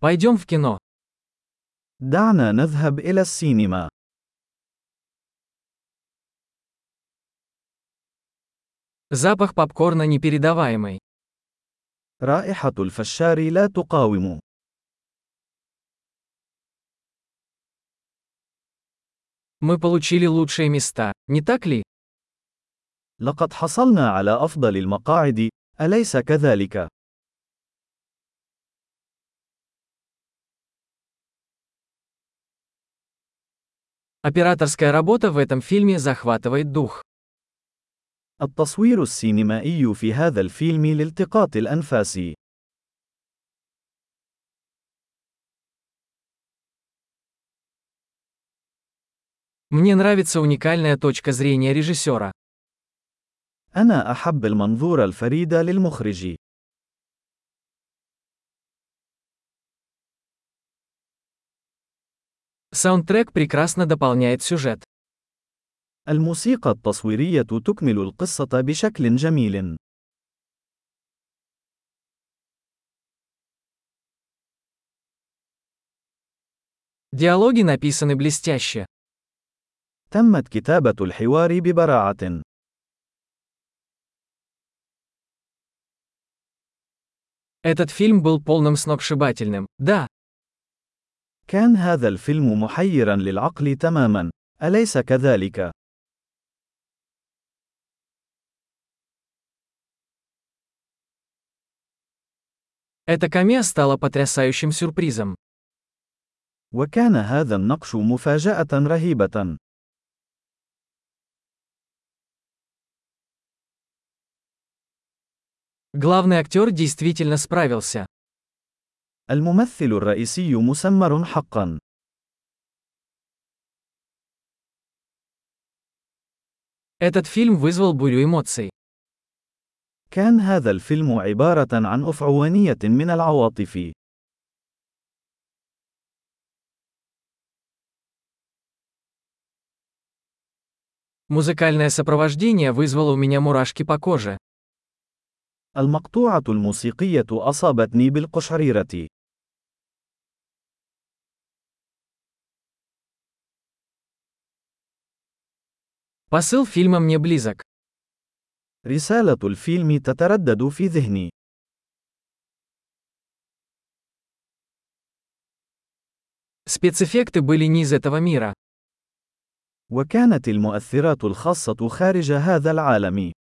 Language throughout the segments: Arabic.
Пойдем в кино. دعنا نذهب إلى السينما. Запах попкорна непередаваемый. رائحة الفشار لا تقاوم. Мы получили лучшие места, не так ли? لقد حصلنا على أفضل المقاعد، أليس كذلك؟ Операторская работа в этом фильме захватывает дух. التصوير السينمائي في هذا الفيلم لالتقاط الأنفاس. Мне нравится уникальная точка зрения режиссера. أنا أحب المنظور الفريد للمخرج. Саундтрек прекрасно дополняет сюжет. الموسيقى التصويرية تكمل القصة بشكل جميل. Диалоги написаны блестяще. تمت كتابة الحوار ببراعة. Этот фильм был полным сногсшибательным, да. كان هذا الفيلم محيرا للعقل تماما، أليس كذلك؟ Эта камея стала потрясающим сюрпризом. وكان هذا النقش مفاجأة رهيبة. Главный актер действительно справился. الممثل الرئيسي مسمر حقا. Этот фильм вызвал бурю эмоций. كان هذا الفيلم عبارة عن أفعوانية من العواطف. Музыкальное сопровождение вызвало у меня мурашки по коже. المقطوعة الموسيقية أصابتني بالقشعريرة. Посыл фильма мне близок. رسالة الفيلم تتردد في ذهني. Спецэффекты были не из этого мира. وكانت المؤثرات الخاصة خارج هذا العالم.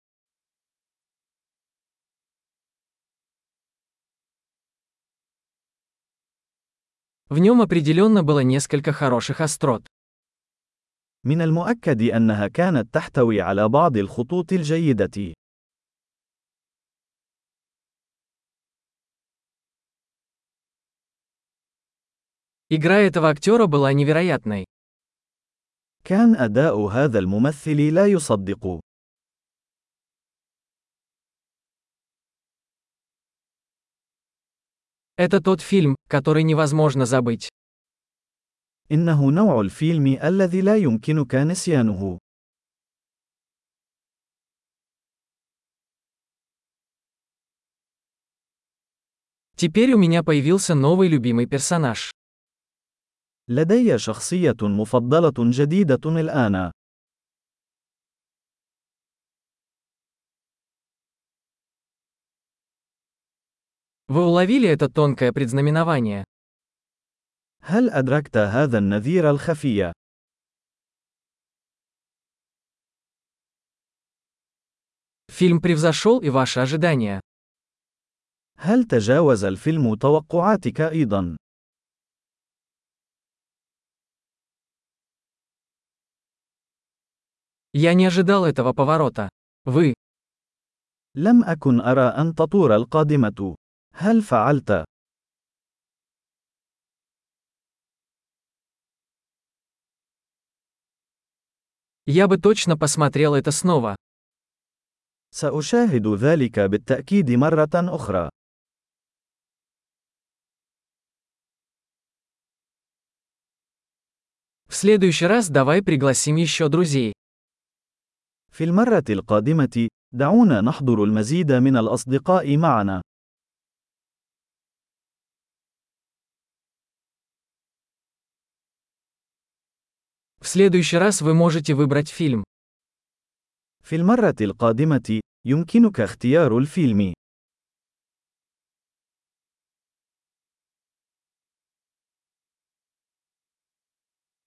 В нем определенно было несколько хороших острот. من المؤكد أنها كانت تحتوي على بعض الخطوط الجيدة. Игра этого актера была невероятной. كان أداء هذا الممثل لا يصدق. Это тот фильм, который невозможно забыть. إنه نوع الفيلم الذي لا يمكنك نسيانه. Теперь у меня появился новый любимый персонаж. لدي شخصية مفضلة جديدة الآن. Вы уловили это тонкое предзнаменование? هل أدركت هذا النذير الخفي؟ Фильм превзошел и ваши ожидания. هل تجاوز الفيلم توقعاتك أيضا؟ Я не ожидал этого поворота. Вы. لم أكن أرى أن تطور القادمة. هل فعلت؟ Я бы точно посмотрел это снова. سأشاهد ذلك بالتأكيد مرة أخرى. В следующий раз давай пригласим еще друзей. في المرة القادمة، دعونا نحضر المزيد من الأصدقاء معنا. В следующий раз вы можете выбрать фильм. في المرة القادمة، يمكنك اختيار الفيلم.